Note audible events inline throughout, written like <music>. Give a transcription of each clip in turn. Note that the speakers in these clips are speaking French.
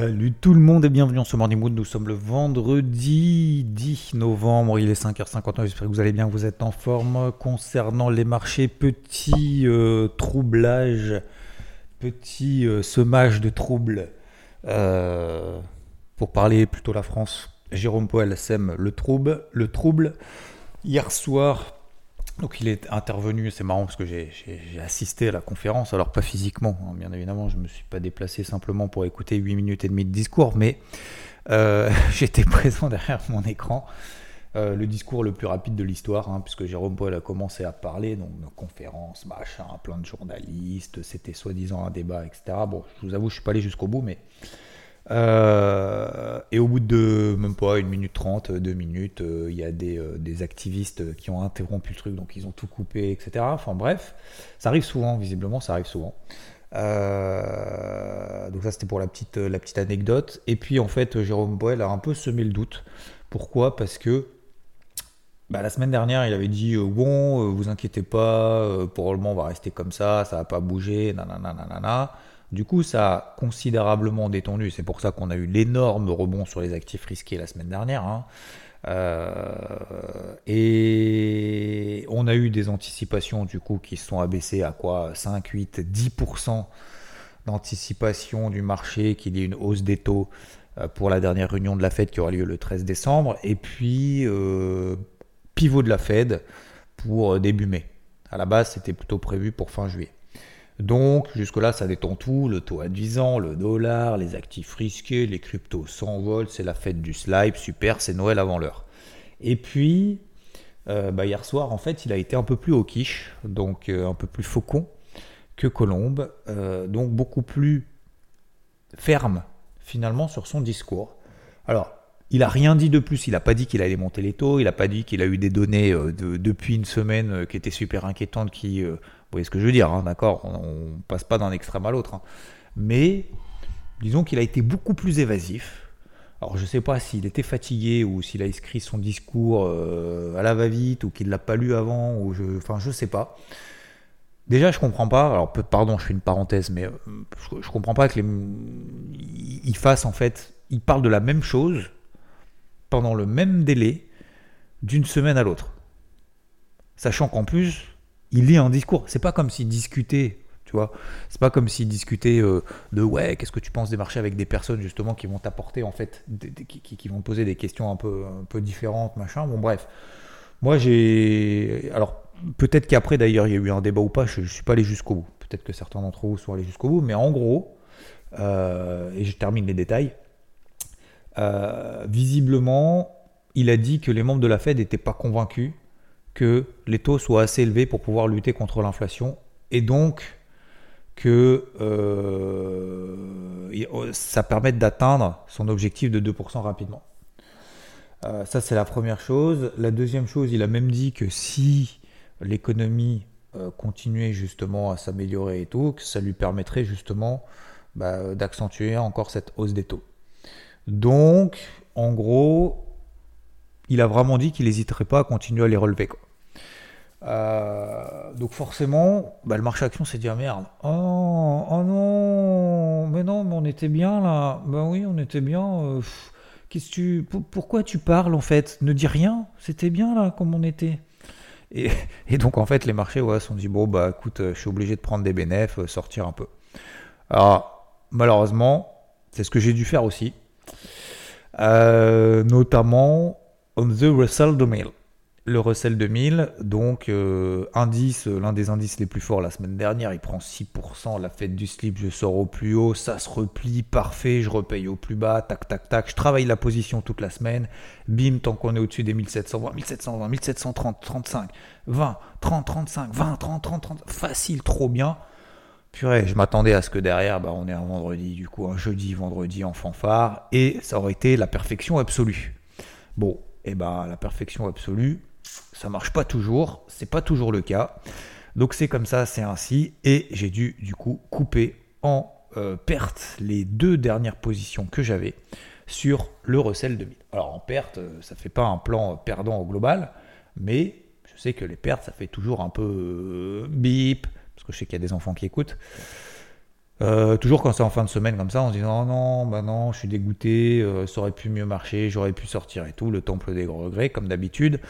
Salut tout le monde et bienvenue en ce Morning Mood. Nous sommes le vendredi 10 novembre, il est 5h59. J'espère que vous allez bien, vous êtes en forme. Concernant les marchés, petit euh, troublage, petit euh, semage de troubles. Euh, pour parler plutôt la France, Jérôme Poel sème le trouble. Le trouble. Hier soir, donc il est intervenu, c'est marrant parce que j'ai assisté à la conférence, alors pas physiquement, hein, bien évidemment, je ne me suis pas déplacé simplement pour écouter 8 minutes et demie de discours, mais euh, <laughs> j'étais présent derrière mon écran. Euh, le discours le plus rapide de l'histoire, hein, puisque Jérôme Paul a commencé à parler, donc de conférence, machin, plein de journalistes, c'était soi-disant un débat, etc. Bon, je vous avoue, je suis pas allé jusqu'au bout, mais euh, et au bout de même pas une minute trente, deux minutes, euh, il y a des, euh, des, activistes qui ont interrompu le truc, donc ils ont tout coupé, etc. Enfin bref, ça arrive souvent, visiblement, ça arrive souvent. donc ça c'était pour la petite, la petite anecdote. Et puis en fait, Jérôme Boel a un peu semé le doute. Pourquoi? Parce que bah, la semaine dernière, il avait dit bon, vous inquiétez pas, pour le moment on va rester comme ça, ça va pas bouger, nanana, nanana. Du coup, ça a considérablement détendu. C'est pour ça qu'on a eu l'énorme rebond sur les actifs risqués la semaine dernière. Hein. Euh, et on a eu des anticipations du coup qui se sont abaissées à quoi? 5, 8, 10% d'anticipation du marché qu'il y ait une hausse des taux euh, pour la dernière réunion de la Fed qui aura lieu le 13 décembre. Et puis euh, pivot de la Fed pour début mai. À la base, c'était plutôt prévu pour fin juillet. Donc, jusque-là, ça détend tout, le taux à 10 ans, le dollar, les actifs risqués, les cryptos s'envolent, c'est la fête du slide, super, c'est Noël avant l'heure. Et puis, euh, bah, hier soir, en fait, il a été un peu plus au quiche, donc euh, un peu plus faucon que Colombe, euh, donc beaucoup plus ferme finalement sur son discours. Alors, il n'a rien dit de plus, il n'a pas dit qu'il allait monter les taux, il n'a pas dit qu'il a eu des données depuis une semaine qui étaient super inquiétantes qui vous voyez ce que je veux dire, hein, d'accord? On ne passe pas d'un extrême à l'autre. Hein. Mais disons qu'il a été beaucoup plus évasif. Alors je ne sais pas s'il était fatigué ou s'il a écrit son discours euh, à la va-vite ou qu'il l'a pas lu avant, ou je, enfin je sais pas. Déjà je comprends pas, alors pardon je fais une parenthèse, mais euh, je, ne comprends pas que il fasse en fait, il parle de la même chose pendant le même délai d'une semaine à l'autre. Sachant qu'en plus, il lit un discours. C'est pas comme s'il discutait, tu vois. C'est pas comme s'il discutait euh, de ouais, qu'est-ce que tu penses des marchés avec des personnes justement qui vont t'apporter en fait, qui, vont te poser des questions un peu, un peu différentes, machin. Bon, bref. Moi, j'ai. Alors, peut-être qu'après d'ailleurs, il y a eu un débat ou pas, je, ne suis pas allé jusqu'au bout. Peut-être que certains d'entre vous sont allés jusqu'au bout, mais en gros, euh, et je termine les détails, euh, visiblement, il a dit que les membres de la Fed n'étaient pas convaincus que les taux soient assez élevés pour pouvoir lutter contre l'inflation et donc que euh, ça permette d'atteindre son objectif de 2% rapidement. Euh, ça c'est la première chose. La deuxième chose, il a même dit que si l'économie continuait justement à s'améliorer et tout, que ça lui permettrait justement bah, d'accentuer encore cette hausse des taux. Donc, en gros, il a vraiment dit qu'il n'hésiterait pas à continuer à les relever. Euh, donc forcément, bah, le marché action s'est dit ah merde. Oh, oh, non, mais non, mais on était bien là. Ben oui, on était bien. Euh, qu'est-ce tu, pourquoi tu parles en fait? Ne dis rien. C'était bien là comme on était. Et, donc en fait les marchés se sont dit bon bah écoute, je suis obligé de prendre des bénéfices, sortir un peu. Alors malheureusement, c'est ce que j'ai dû faire aussi. Euh, notamment on the Russell 2000 le Russell 2000, donc euh, indice, l'un des indices les plus forts la semaine dernière, il prend 6%, la fête du slip, je sors au plus haut, ça se replie, parfait, je repaye au plus bas, tac, tac, tac, je travaille la position toute la semaine, bim, tant qu'on est au-dessus des 1720, 1720, 1730, 35, 20, 30, 35, 20, 30, 30, 30, facile, trop bien. Purée, je m'attendais à ce que derrière, bah, on est un vendredi, du coup, un jeudi, vendredi en fanfare, et ça aurait été la perfection absolue. Bon, et eh ben la perfection absolue, ça marche pas toujours, c'est pas toujours le cas. Donc c'est comme ça, c'est ainsi, et j'ai dû du coup couper en euh, perte les deux dernières positions que j'avais sur le Russell 2000. Alors en perte, euh, ça fait pas un plan perdant au global, mais je sais que les pertes, ça fait toujours un peu euh, bip, parce que je sais qu'il y a des enfants qui écoutent. Euh, toujours quand c'est en fin de semaine comme ça, on se dit non, non, bah non, je suis dégoûté, euh, ça aurait pu mieux marcher, j'aurais pu sortir et tout, le temple des regrets, comme d'habitude.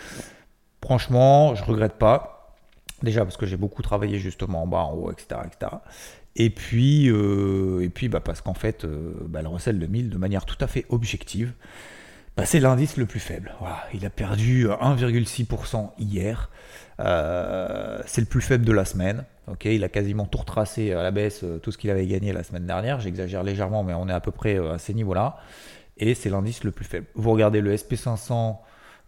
Franchement, je regrette pas. Déjà parce que j'ai beaucoup travaillé justement en bas, en haut, etc. Et puis, euh, et puis bah, parce qu'en fait, bah, le Russell 2000, de manière tout à fait objective, bah, c'est l'indice le plus faible. il a perdu 1,6% hier. c'est le plus faible de la semaine il a quasiment tout retracé à la baisse, euh, tout ce qu'il avait gagné la semaine dernière. J'exagère légèrement, mais on est à peu près euh, à ces niveaux-là. Et c'est l'indice le plus faible. Vous regardez le SP500,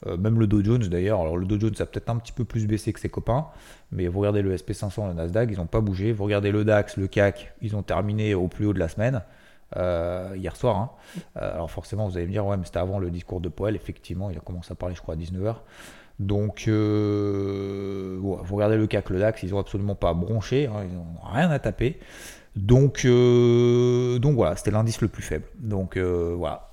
euh, même le Dow Jones d'ailleurs. Alors le Dow Jones a peut-être un petit peu plus baissé que ses copains, mais vous regardez le SP500, le Nasdaq, ils n'ont pas bougé. Vous regardez le DAX, le CAC, ils ont terminé au plus haut de la semaine. Hier soir. Hein. alors forcément, vous allez me dire, ouais, mais c'était avant le discours de Poel. Effectivement, il a commencé à parler, je crois, à 19h. Donc, euh, vous regardez le CAC, le DAX, ils n'ont absolument pas bronché, hein, ils n'ont rien à taper. Donc, euh, donc voilà, c'était l'indice le plus faible. Donc euh, voilà,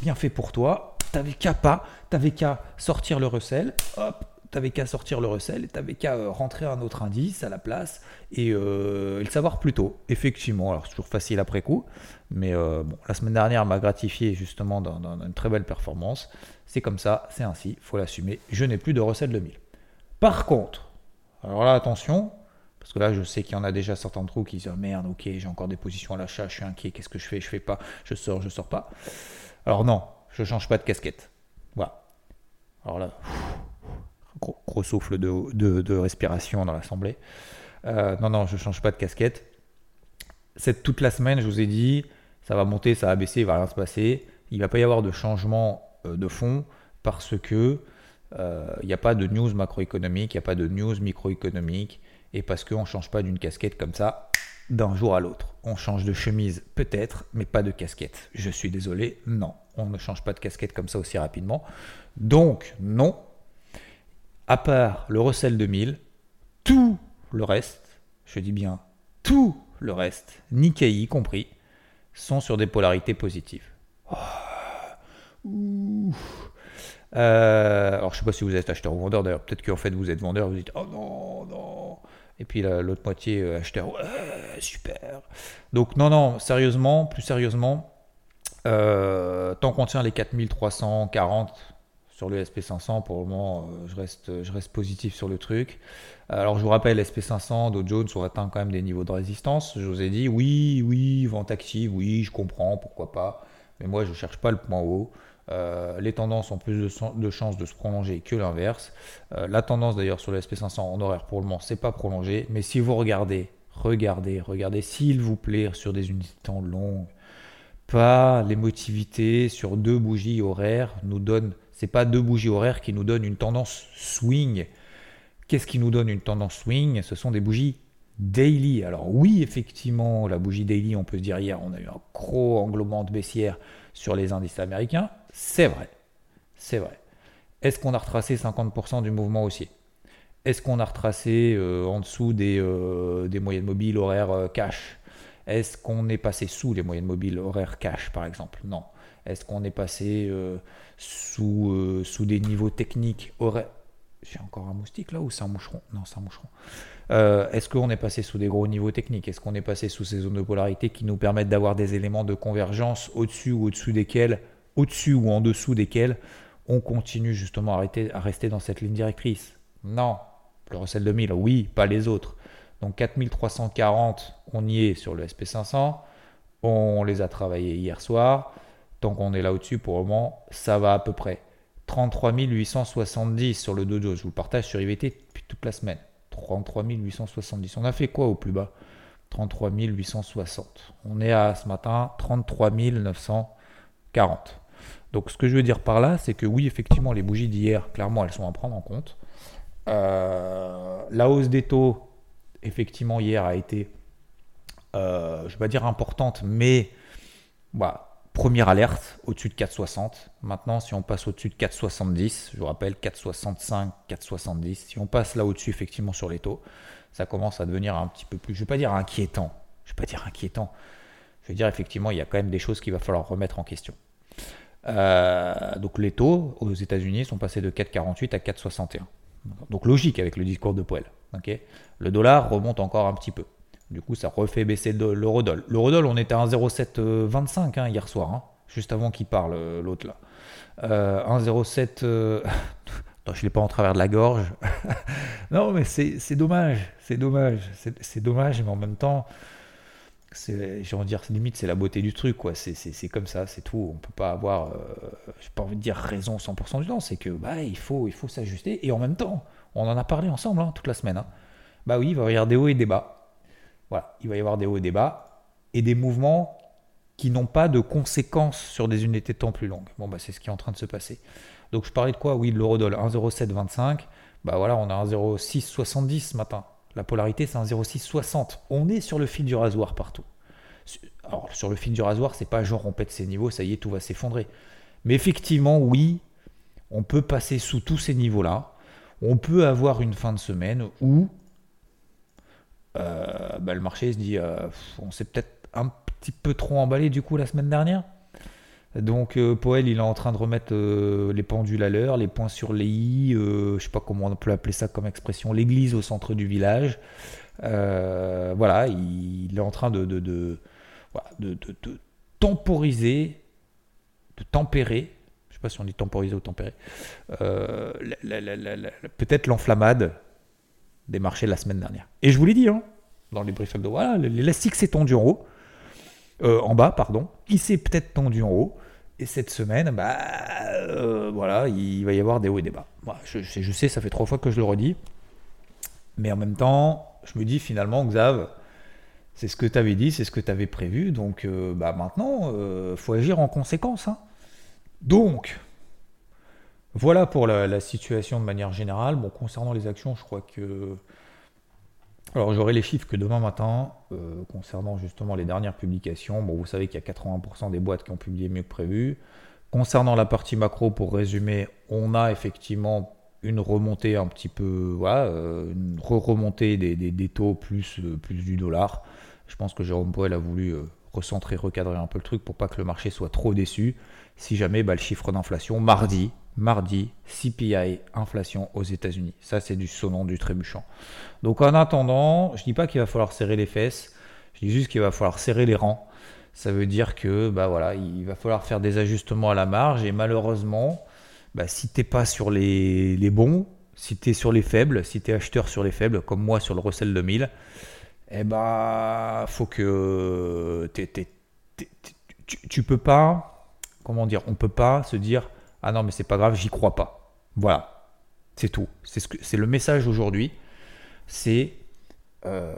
bien fait pour toi. T'avais qu'à pas, t'avais qu'à sortir le recel, hop, t'avais qu'à sortir le recel et t'avais qu'à rentrer un autre indice à la place et, le savoir plus tôt. Effectivement, alors c'est toujours facile après coup, mais bon, la semaine dernière m'a gratifié justement d'une très belle performance. C'est comme ça, c'est ainsi, faut l'assumer. Je n'ai plus de recette de 1000. Par contre, alors là, attention, parce que là, je sais qu'il y en a déjà certains trous qui disent oh merde, ok, j'ai encore des positions à l'achat, je suis inquiet, qu'est-ce que je fais Je fais pas, je sors, je sors pas. Alors non, je change pas de casquette. Voilà. Alors là, gros, souffle de, respiration dans l'assemblée. Euh, non, non, je change pas de casquette. Cette, toute la semaine, je vous ai dit, ça va monter, ça va baisser, il va rien se passer. Il va pas y avoir de changement euh, de fond parce que il euh, n'y a pas de news macroéconomique, il n'y a pas de news microéconomique, et parce qu'on ne change pas d'une casquette comme ça d'un jour à l'autre. On change de chemise peut-être, mais pas de casquette. Je suis désolé, non, on ne change pas de casquette comme ça aussi rapidement. Donc, non, à part le Russell 2000, tout le reste, je dis bien tout le reste, Nikkei y compris, sont sur des polarités positives. Oh. Euh, alors, je sais pas si vous êtes acheteur ou vendeur d'ailleurs. Peut-être qu'en fait, vous êtes vendeur, vous dites Oh non, non. Et puis l'autre moitié, euh, acheteur, super. Donc, non, non, sérieusement, plus sérieusement, euh, tant qu'on tient les 4340 sur le SP500, pour le moment, je, reste, je reste positif sur le truc. Alors, je vous rappelle, SP500, Dow Jones ont atteint quand même des niveaux de résistance. Je vous ai dit, oui, oui, vente active, oui, je comprends, pourquoi pas. Mais moi, je ne cherche pas le point haut. Euh, les tendances ont plus de, chances de se prolonger que l'inverse. Euh, la tendance d'ailleurs sur le SP500 en horaire pour le moment, c'est pas prolongé. Mais si vous regardez, regardez, regardez s'il vous plaît sur des unités de temps longues, pas l'émotivité sur deux bougies horaires nous donne, c'est pas deux bougies horaires qui nous donnent une tendance swing. Qu'est-ce qui nous donne une tendance swing? Ce sont des bougies daily. Alors oui, effectivement, la bougie daily, on peut se dire hier, on a eu un gros englobement de baissière sur les indices américains. C'est vrai. C'est vrai. Est-ce qu'on a retracé 50% du mouvement haussier? Est-ce qu'on a retracé euh, en dessous des, euh, des, moyennes mobiles horaires euh, cash? Est-ce qu'on est passé sous les moyennes mobiles horaires cash, par exemple? Non. Est-ce qu'on est passé sous, sous des niveaux techniques J'ai encore un moustique là ou c'est un moucheron? Non, c'est un moucheron. Est-ce qu'on est passé sous des gros niveaux techniques? Est-ce qu'on est passé sous ces zones de polarité qui nous permettent d'avoir des éléments de convergence au-dessus ou au-dessous desquels au-dessus ou en dessous desquels on continue justement à, rester dans cette ligne directrice? Non, le Russell 2000, oui, pas les autres. Donc 4340, on y est sur le SP500. On les a travaillés hier soir. Tant qu'on est là au-dessus, pour le moment, ça va à peu près. 33 870 sur le Dow Jones. Je vous le partage sur IVT depuis toute la semaine. 33 870. On a fait quoi au plus bas? 33 860. On est à ce matin 33 940. Donc ce que je veux dire par là, c'est que oui, effectivement, les bougies d'hier, clairement, elles sont à prendre en compte. Euh, la hausse des taux, effectivement, hier a été, euh, je vais pas dire importante, mais bah, première alerte au-dessus de 4,60. Maintenant, si on passe au-dessus de 4,70, je vous rappelle 4,65, 4,70, si on passe là au-dessus, effectivement, sur les taux, ça commence à devenir un petit peu plus, je ne vais pas dire inquiétant, je ne vais pas dire inquiétant, je veux dire effectivement, il y a quand même des choses qu'il va falloir remettre en question. Euh, donc les taux aux États-Unis sont passés de 4,48 à 4,61. Donc logique avec le discours de Poel. le dollar remonte encore un petit peu. Du coup, ça refait baisser l'eurodoll. L'eurodoll, on était à 1,0725 hein, hier soir, hein, juste avant qu'il parle, euh, l'autre là. 1,07. Euh, non, <laughs> je ne l'ai pas en travers de la gorge. <laughs> non, mais c'est dommage. C'est dommage. C'est dommage, mais en même temps, j'ai envie de dire, limite, c'est la beauté du truc, quoi. C'est comme ça, c'est tout. On peut pas avoir, euh, j'ai pas envie de dire raison 100% du temps. C'est que, bah, il faut, il faut s'ajuster. Et en même temps, on en a parlé ensemble hein, toute la semaine. Bah oui, il va y avoir et des bas. Voilà, il va y avoir des hauts et des bas et des mouvements qui n'ont pas de conséquences sur des unités de temps plus longues. Bon, bah, c'est ce qui est en train de se passer. Donc, je parlais de quoi? Oui, de l'eurodoll 1,0725. Bah voilà, on a 1,0670 ce matin. La polarité, c'est 1,0660. On est sur le fil du rasoir partout. Alors, sur le fil du rasoir, c'est pas genre on pète ses niveaux, ça y est, tout va s'effondrer. Mais effectivement, oui, on peut passer sous tous ces niveaux-là. On peut avoir une fin de semaine où euh, bah, le marché se dit euh, on s'est peut-être un petit peu trop emballé du coup la semaine dernière. Donc euh, Poel il est en train de remettre les pendules à l'heure, les points sur les i, je sais pas comment on peut appeler ça comme expression, l'église au centre du village. voilà, il, est en train de, de, de, temporiser, de tempérer, je sais pas si on dit temporiser ou tempérer, peut-être l'enflammade des marchés la semaine dernière. Et je vous l'ai dit, hein, dans les briefs de voilà, l'élastique s'est tendu en haut, euh, en bas, pardon. Il s'est peut-être tendu en haut. Et cette semaine, bah, euh, voilà, il va y avoir des hauts et des bas. je, je, sais, ça fait trois fois que je le redis. Mais en même temps, je me dis finalement, Xav, c'est ce que tu avais dit, c'est ce que tu avais prévu. Donc euh, bah, maintenant, il faut agir en conséquence. Hein. Donc, voilà pour la, situation de manière générale. Bon, concernant les actions, je crois que. Alors, j'aurai les chiffres que demain matin, euh, concernant justement les dernières publications. Bon, vous savez qu'il y a 80% des boîtes qui ont publié mieux que prévu. Concernant la partie macro, pour résumer, on a effectivement une remontée un petit peu, voilà, euh, une remontée des, taux plus, euh, plus du dollar. Je pense que Jérôme Poel a voulu recentrer, recadrer un peu le truc pour pas que le marché soit trop déçu. Si jamais bah, le chiffre d'inflation mardi, mardi, CPI, inflation aux États-Unis. Ça, c'est du sonant du trébuchant. Donc en attendant, je dis pas qu'il va falloir serrer les fesses, je dis juste qu'il va falloir serrer les rangs. Ça veut dire que bah voilà, il va falloir faire des ajustements à la marge et malheureusement, bah, si t'es pas sur les, bons, si tu es sur les faibles, si tu es acheteur sur les faibles, comme moi sur le Russell 2000, eh bah faut que tu, tu peux pas, comment dire, on peut pas se dire ah non, mais c'est pas grave, j'y crois pas. Voilà, c'est tout. C'est ce le message aujourd'hui. C'est euh,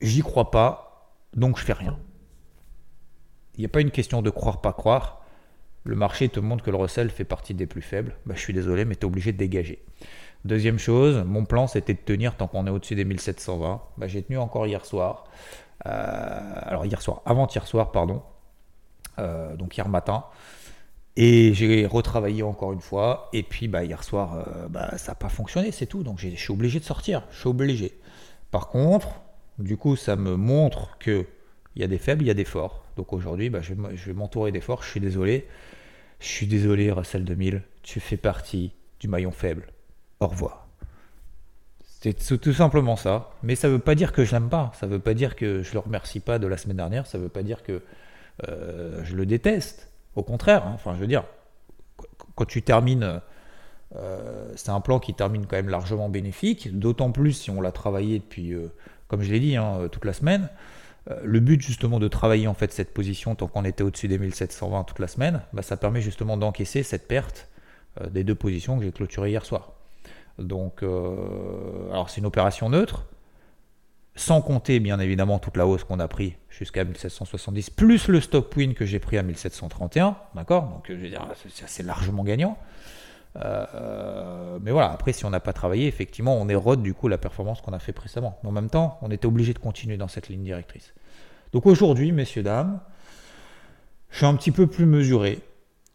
j'y crois pas, donc je fais rien. Il n'y a pas une question de croire, pas croire. Le marché te montre que le recel fait partie des plus faibles. Bah, je suis désolé, mais tu es obligé de dégager. Deuxième chose, mon plan c'était de tenir tant qu'on est au-dessus des 1720. Bah, j'ai tenu encore hier soir. Euh, alors hier soir, avant-hier soir, pardon. Euh, donc hier matin. Et j'ai retravaillé encore une fois. Et puis bah, hier soir, euh, bah, ça n'a pas fonctionné, c'est tout. Donc je suis obligé de sortir. Je suis obligé. Par contre, du coup, ça me montre qu'il y a des faibles, il y a des forts. Donc aujourd'hui, bah, je vais m'entourer des forts. Je suis désolé. Je suis désolé, Russell 2000. Tu fais partie du maillon faible. Au revoir. C'est tout simplement ça. Mais ça ne veut pas dire que je l'aime pas. Ça ne veut pas dire que je le remercie pas de la semaine dernière. Ça ne veut pas dire que euh, je le déteste. Au contraire, hein, enfin, je veux dire, quand tu termines, euh, c'est un plan qui termine quand même largement bénéfique, d'autant plus si on l'a travaillé depuis, euh, comme je l'ai dit, hein, toute la semaine. Euh, le but justement de travailler en fait cette position tant qu'on était au-dessus des 1720 toute la semaine, bah, ça permet justement d'encaisser cette perte des deux positions que j'ai clôturées hier soir. Donc, alors c'est une opération neutre, sans compter bien évidemment toute la hausse qu'on a pris jusqu'à 1770, plus le stop win que j'ai pris à 1731, d'accord? Donc je veux dire, c'est largement gagnant. Euh, mais voilà, après si on n'a pas travaillé, effectivement, on érode du coup la performance qu'on a fait précédemment. Mais en même temps, on était obligé de continuer dans cette ligne directrice. Donc aujourd'hui, messieurs, dames, je suis un petit peu plus mesuré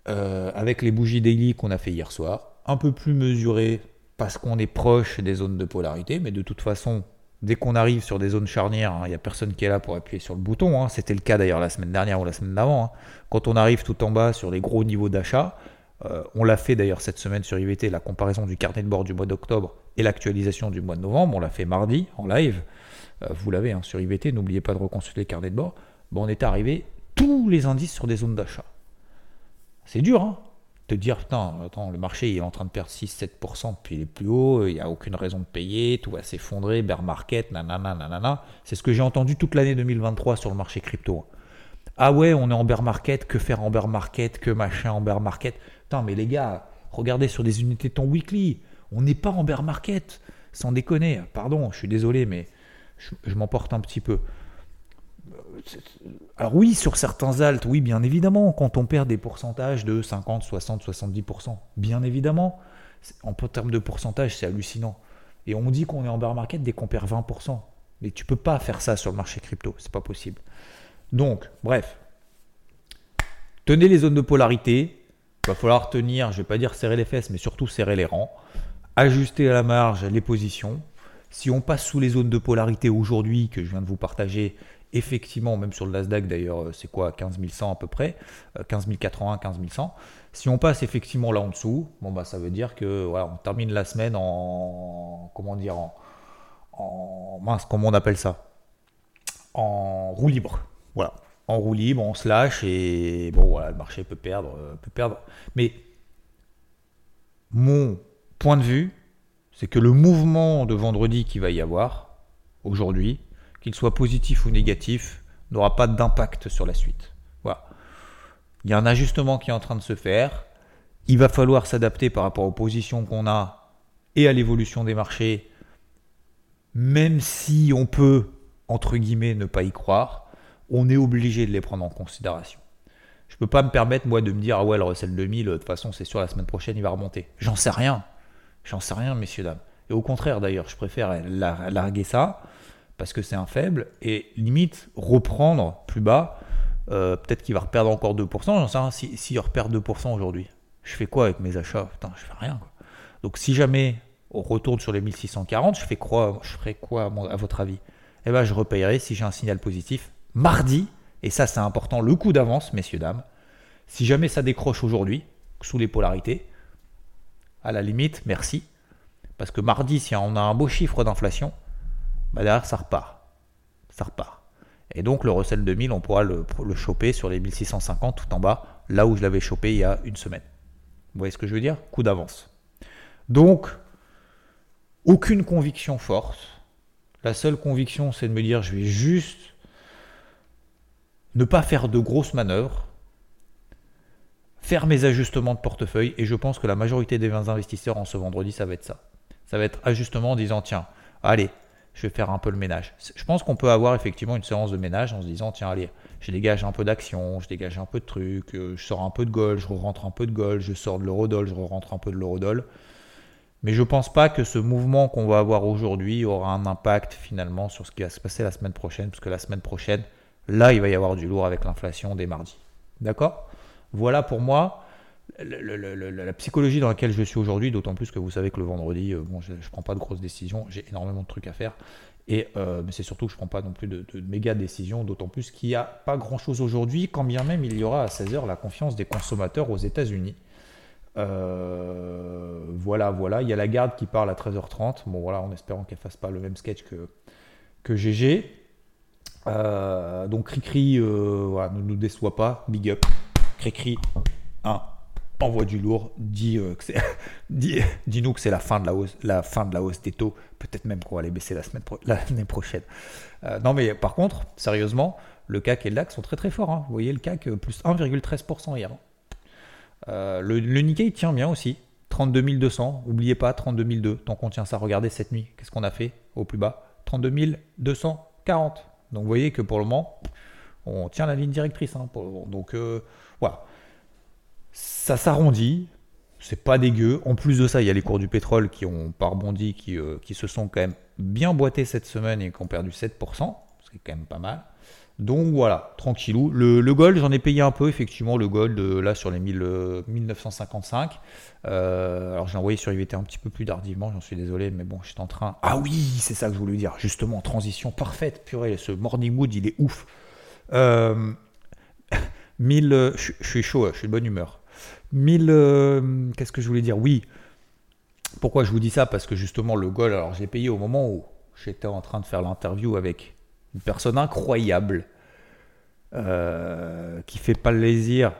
euh, avec les bougies daily qu'on a fait hier soir, un peu plus mesuré parce qu'on est proche des zones de polarité, mais de toute façon, dès qu'on arrive sur des zones charnières, il hein, n'y a personne qui est là pour appuyer sur le bouton. Hein. C'était le cas d'ailleurs la semaine dernière ou la semaine d'avant. Hein. Quand on arrive tout en bas sur les gros niveaux d'achat, euh, on l'a fait d'ailleurs cette semaine sur IVT, la comparaison du carnet de bord du mois d'octobre et l'actualisation du mois de novembre. On l'a fait mardi en live. vous l'avez sur IVT, n'oubliez pas de reconsulter le carnet de bord, bon, on était arrivé tous les indices sur des zones d'achat. C'est dur, hein te dire, putain, attends, le marché il est en train de perdre 6-7%, puis il est plus haut, il n'y a aucune raison de payer, tout va s'effondrer, bear market, nanana, nanana. C'est ce que j'ai entendu toute l'année 2023 sur le marché crypto. Ah ouais, on est en bear market, que faire en bear market, que machin en bear market? Putain, mais les gars, regardez sur des unités de ton weekly, on n'est pas en bear market, sans déconner. Pardon, je suis désolé, mais je m'emporte un petit peu. Alors oui, sur certains alts, oui, bien évidemment, quand on perd des pourcentages de 50, 60, 70%, bien évidemment, en termes de pourcentage, c'est hallucinant. Et on dit qu'on est en bear market dès qu'on perd 20%. Mais tu peux pas faire ça sur le marché crypto, c'est pas possible. Donc, bref, tenez les zones de polarité. Il va falloir tenir, je vais pas dire serrer les fesses, mais surtout serrer les rangs. Ajuster à la marge les positions. Si on passe sous les zones de polarité aujourd'hui que je viens de vous partager, effectivement, même sur le Nasdaq d'ailleurs, euh, c'est quoi 15 100 à peu près, 15 080, 15 100. Si on passe effectivement là en dessous, bon bah ça veut dire que on termine la semaine en comment dire en, mince, comment on appelle ça? En roue libre. Voilà, en roue libre, on se lâche et bon voilà, le marché peut perdre, euh, peut perdre. Mais mon point de vue, c'est que le mouvement de vendredi qui va y avoir aujourd'hui, qu'il soit positif ou négatif, n'aura pas d'impact sur la suite. Voilà. Il y a un ajustement qui est en train de se faire. Il va falloir s'adapter par rapport aux positions qu'on a et à l'évolution des marchés, même si on peut, entre guillemets, ne pas y croire, on est obligé de les prendre en considération. Je ne peux pas me permettre, moi, de me dire, ah ouais, le Russell 2000, de toute façon, c'est sûr, la semaine prochaine, il va remonter. J'en sais rien. J'en sais rien, messieurs, dames. Et au contraire, d'ailleurs, je préfère larguer ça parce que c'est un faible, et limite reprendre plus bas, euh, peut-être qu'il va reperdre encore 2%, j'en sais rien, s'il si, reperd 2% aujourd'hui, je fais quoi avec mes achats? Putain, je fais rien. Quoi. Donc si jamais on retourne sur les 1640, je fais quoi, je ferai quoi à, votre avis? Eh bien je repayerai si j'ai un signal positif mardi, et ça c'est important, le coup d'avance, messieurs, dames. Si jamais ça décroche aujourd'hui, sous les polarités, à la limite, merci. Parce que mardi, si on a un beau chiffre d'inflation, bah derrière ça repart. Ça repart. Et donc le Russell 2000, on pourra le, le choper sur les 1650 tout en bas, là où je l'avais chopé il y a une semaine. Vous voyez ce que je veux dire? Coup d'avance. Donc, aucune conviction forte. La seule conviction, c'est de me dire, je vais juste ne pas faire de grosses manœuvres, faire mes ajustements de portefeuille, et je pense que la majorité des investisseurs en ce vendredi, ça va être ça. Ça va être ajustement en disant, tiens, allez, je vais faire un peu le ménage. Je pense qu'on peut avoir effectivement une séance de ménage en se disant tiens allez, je dégage un peu d'action, je dégage un peu de trucs, euh, je sors un peu de gold, je rentre un peu de gold, je sors de l'eurodoll, je rentre un peu de l'eurodoll. Mais je ne pense pas que ce mouvement qu'on va avoir aujourd'hui aura un impact finalement sur ce qui va se passer la semaine prochaine, parce que la semaine prochaine, là, il va y avoir du lourd avec l'inflation des mardis. D'accord? Voilà pour moi la psychologie dans laquelle je suis aujourd'hui, d'autant plus que vous savez que le vendredi, euh, je ne prends pas de grosses décisions, j'ai énormément de trucs à faire. Euh, mais c'est surtout que je ne prends pas non plus de, méga décisions, d'autant plus qu'il n'y a pas grand-chose aujourd'hui, quand bien même il y aura à 16h la confiance des consommateurs aux États-Unis. Euh, voilà, voilà. Il y a la garde qui parle à 13h30. Bon, voilà, en espérant qu'elle fasse pas le même sketch que, que GG. donc, Cricri, voilà, ne nous déçoit pas. Big up. Cricri, 1 envoie du lourd, euh, <laughs> dis, nous que c'est la fin de la hausse, la fin de la hausse des taux, peut-être même qu'on va les baisser la semaine l'année <laughs> prochaine. Euh, non mais par contre, sérieusement, le CAC et le DAX sont très très forts. Hein. Vous voyez le CAC euh, plus 1,13% hier. Hein. le, Nikkei tient bien aussi, 32 200. N'oubliez pas 32 200. Tant qu'on tient ça, regardez cette nuit, qu'est-ce qu'on a fait au plus bas? 32 240. Donc vous voyez que pour le moment, on tient la ligne directrice. Hein, donc voilà ça s'arrondit, c'est pas dégueu. En plus de ça, il y a les cours du pétrole qui ont pas rebondi, qui, euh, qui se sont quand même bien boités cette semaine et qui ont perdu 7%, ce qui est quand même pas mal. Donc voilà, tranquillou. Le, gold, j'en ai payé un peu, effectivement, le gold, euh, là sur les 1955. Euh, alors j'ai envoyé sur IVT un petit peu plus tardivement, j'en suis désolé, mais bon, j'étais en train. Ah oui, c'est ça que je voulais dire, justement, transition parfaite, purée, ce morning mood, il est ouf. <laughs> 1000, je suis chaud, je suis de bonne humeur. 1000. Euh, qu'est-ce que je voulais dire? Oui. Pourquoi je vous dis ça? Parce que justement, le gold, alors j'ai payé au moment où j'étais en train de faire l'interview avec une personne incroyable euh, qui fait pas plaisir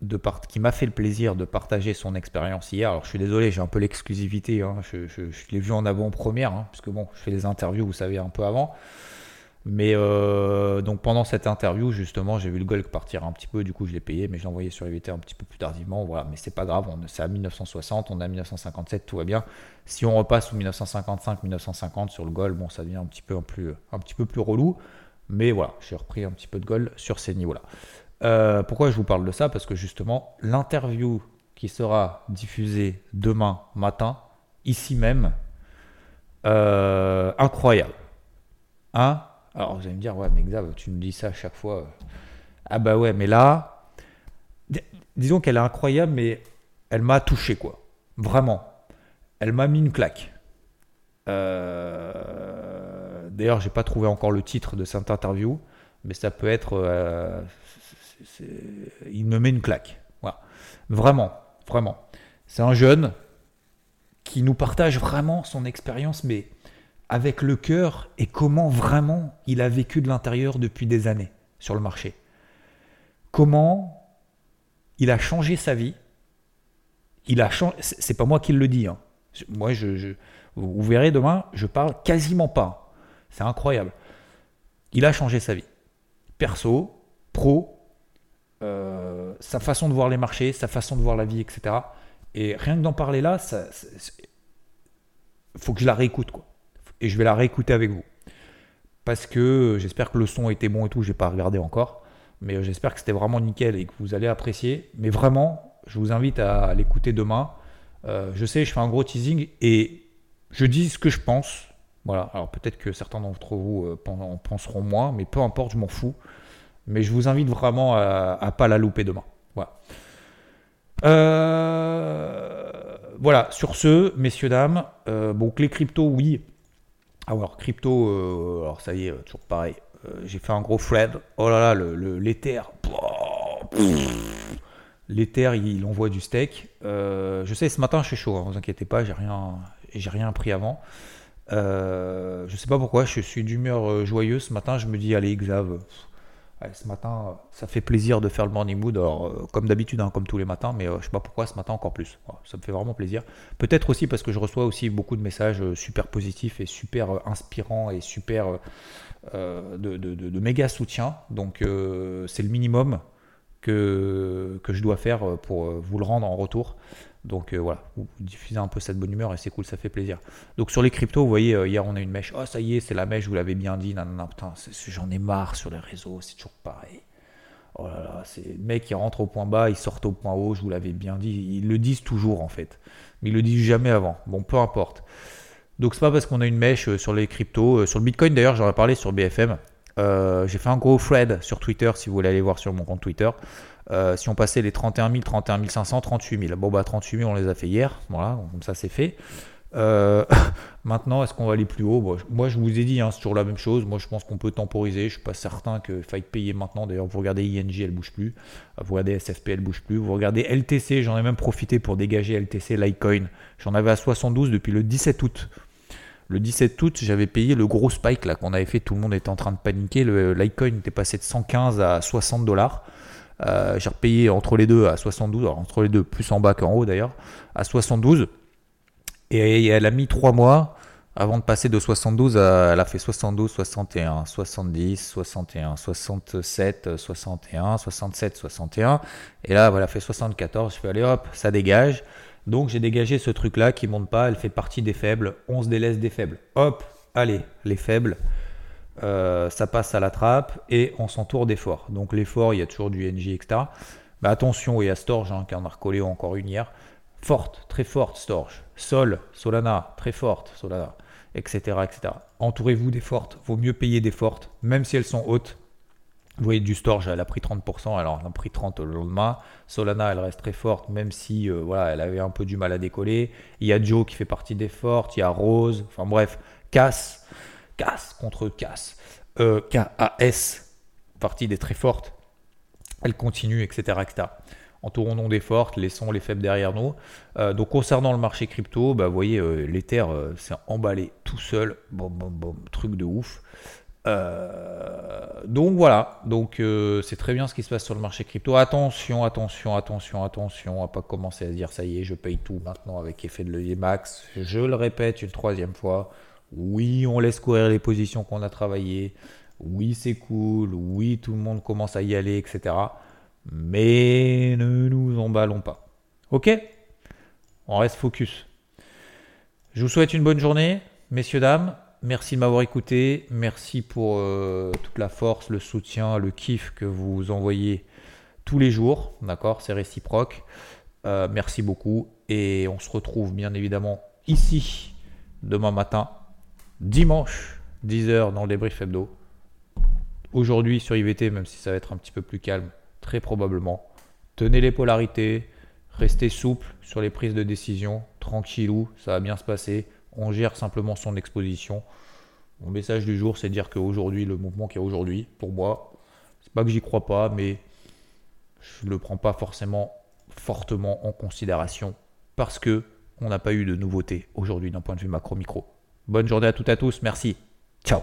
de part... qui m'a fait le plaisir de partager son expérience hier. Alors je suis désolé, j'ai un peu l'exclusivité. Hein. Je, l'ai vu en avant-première, hein, parce bon, je fais des interviews, vous savez, un peu avant. Mais euh, donc pendant cette interview, justement, j'ai vu le Golf partir un petit peu, du coup je l'ai payé, mais j'ai envoyé sur EVT un petit peu plus tardivement. Voilà, mais c'est pas grave, c'est à 1960, on est à 1957, tout va bien. Si on repasse au 1955-1950 sur le Golf, bon, ça devient un petit peu, un plus, peu plus relou. Mais voilà, j'ai repris un petit peu de Golf sur ces niveaux-là. Euh, pourquoi je vous parle de ça? Parce que justement, l'interview qui sera diffusée demain matin, ici même, euh, incroyable. Hein? Alors vous allez me dire, ouais, mais Xav, tu me dis ça à chaque fois. Ah bah ouais, mais là, disons qu'elle est incroyable, mais elle m'a touché, quoi. Vraiment. Elle m'a mis une claque. Euh... D'ailleurs, j'ai pas trouvé encore le titre de cette interview, mais ça peut être. Euh, il me met une claque. Voilà. Vraiment, vraiment. C'est un jeune qui nous partage vraiment son expérience, mais avec le cœur et comment vraiment il a vécu de l'intérieur depuis des années sur le marché. Comment il a changé sa vie. Il a changé. C'est pas moi qui le dis. Hein. Moi, vous verrez demain, je parle quasiment pas. C'est incroyable. Il a changé sa vie. Perso, pro, euh, sa façon de voir les marchés, sa façon de voir la vie, etc. Et rien que d'en parler là, il faut que je la réécoute. Quoi et je vais la réécouter avec vous. Parce que j'espère que le son était bon et tout, je n'ai pas regardé encore. Mais j'espère que c'était vraiment nickel et que vous allez apprécier. Mais vraiment, je vous invite à l'écouter demain. Euh, je sais, je fais un gros teasing et je dis ce que je pense. Voilà, alors peut-être que certains d'entre vous euh, en penseront moins, mais peu importe, je m'en fous. Mais je vous invite vraiment à ne pas la louper demain. Voilà. Euh, voilà, sur ce, messieurs, dames, bon, les cryptos, oui, alors crypto, euh, alors ça y est, toujours pareil. Euh, j'ai fait un gros thread. Oh là là, le, l'Ether. L'Ether, il envoie du steak. Euh, je sais, ce matin, je suis chaud. Ne vous inquiétez pas, j'ai rien, j'ai rien pris avant. je sais pas pourquoi, je suis d'humeur joyeuse. Ce matin, je me dis, allez, Xav, ce matin, ça fait plaisir de faire le morning mood. Euh, comme d'habitude, hein, comme tous les matins, mais euh, je sais pas pourquoi ce matin encore plus. ça me fait vraiment plaisir. Peut-être aussi parce que je reçois aussi beaucoup de messages euh, super positifs et super inspirants et super de, méga soutien. Donc, c'est le minimum que, que je dois faire pour vous le rendre en retour. Donc euh, voilà, vous diffusez un peu cette bonne humeur et c'est cool, ça fait plaisir. Donc sur les cryptos, vous voyez, euh, hier on a une mèche. Oh ça y est, c'est la mèche, vous l'avez bien dit. Non, non, non, putain, j'en ai marre sur les réseaux, c'est toujours pareil. Oh là là, c'est le mec qui rentre au point bas, il sort au point haut, je vous l'avais bien dit. Ils le disent toujours en fait, mais ils le disent jamais avant. Bon, peu importe. Donc c'est pas parce qu'on a une mèche euh, sur les cryptos. Sur le Bitcoin d'ailleurs, j'en ai parlé sur BFM. j'ai fait un gros thread sur Twitter si vous voulez aller voir sur mon compte Twitter. Euh, si on passait les 31 000, 31 500, 38 000. Bon, bah 38 000, on les a fait hier. Voilà, comme ça, c'est fait. Euh, <laughs> maintenant, est-ce qu'on va aller plus haut? Moi, je vous ai dit, hein, c'est toujours la même chose. Moi, je pense qu'on peut temporiser. Je ne suis pas certain qu'il faille payer maintenant. D'ailleurs, vous regardez ING, elle bouge plus. Vous regardez SFP, elle bouge plus. Vous regardez LTC, j'en ai même profité pour dégager LTC Litecoin. J'en avais à 72 depuis le 17 août. Le 17 août, j'avais payé le gros spike là qu'on avait fait. Tout le monde était en train de paniquer. Le Litecoin était passé de 115 à 60 dollars. Euh, j'ai repayé entre les deux à 72, entre les deux, plus en bas qu'en haut d'ailleurs, à 72. Et elle a mis 3 mois avant de passer de 72 à, elle a fait 72, 61, 70, 61, 67, 61, 67, 61. Et là, elle a fait 74. Je fais, allez hop, ça dégage. Donc j'ai dégagé ce truc-là qui monte pas, elle fait partie des faibles. On se délaisse des faibles. Hop, allez, les faibles. Euh, ça passe à la trappe et on s'entoure des forts. Donc les forts, il y a toujours du NG, etc. Mais attention, il y a Storge hein, qui en a recollé encore une hier. Forte, très forte Storge. Sol, Solana, très forte Solana, etc. etc. Entourez-vous des fortes. Vaut mieux payer des fortes, même si elles sont hautes. Vous voyez, du Storge, elle a pris 30%, alors elle a pris 30 le lendemain. Solana, elle reste très forte, même si euh, voilà, elle avait un peu du mal à décoller. Il y a Joe qui fait partie des fortes, il y a Rose, enfin bref, Casse. Casse contre Casse, K-A-S, partie des très fortes, elle continue, etc., etc. entourons-nous des fortes, laissons les faibles derrière nous. Euh, donc concernant le marché crypto, bah, vous voyez, euh, l'Ether s'est emballé tout seul, bon, bon, bon, truc de ouf. donc voilà, donc c'est très bien ce qui se passe sur le marché crypto. Attention, attention, attention, attention à pas commencer à dire ça y est, je paye tout maintenant avec effet de levier max. Je le répète une troisième fois. Oui, on laisse courir les positions qu'on a travaillées. Oui, c'est cool. Oui, tout le monde commence à y aller, etc. Mais ne nous emballons pas. Ok? On reste focus. Je vous souhaite une bonne journée, messieurs, dames. Merci de m'avoir écouté. Merci pour euh, toute la force, le soutien, le kiff que vous envoyez tous les jours. D'accord? C'est réciproque. Euh, merci beaucoup. Et on se retrouve bien évidemment ici demain matin, dimanche, 10h dans le débrief hebdo. Aujourd'hui sur IVT, même si ça va être un petit peu plus calme, très probablement. Tenez les polarités, restez souple sur les prises de décision, tranquillou, ça va bien se passer. On gère simplement son exposition. Mon message du jour, c'est de dire qu'aujourd'hui, le mouvement qu'il y a aujourd'hui, pour moi, c'est pas que j'y crois pas, mais je ne le prends pas forcément fortement en considération parce que on n'a pas eu de nouveauté aujourd'hui d'un point de vue macro-micro. Bonne journée à toutes et à tous, merci. Ciao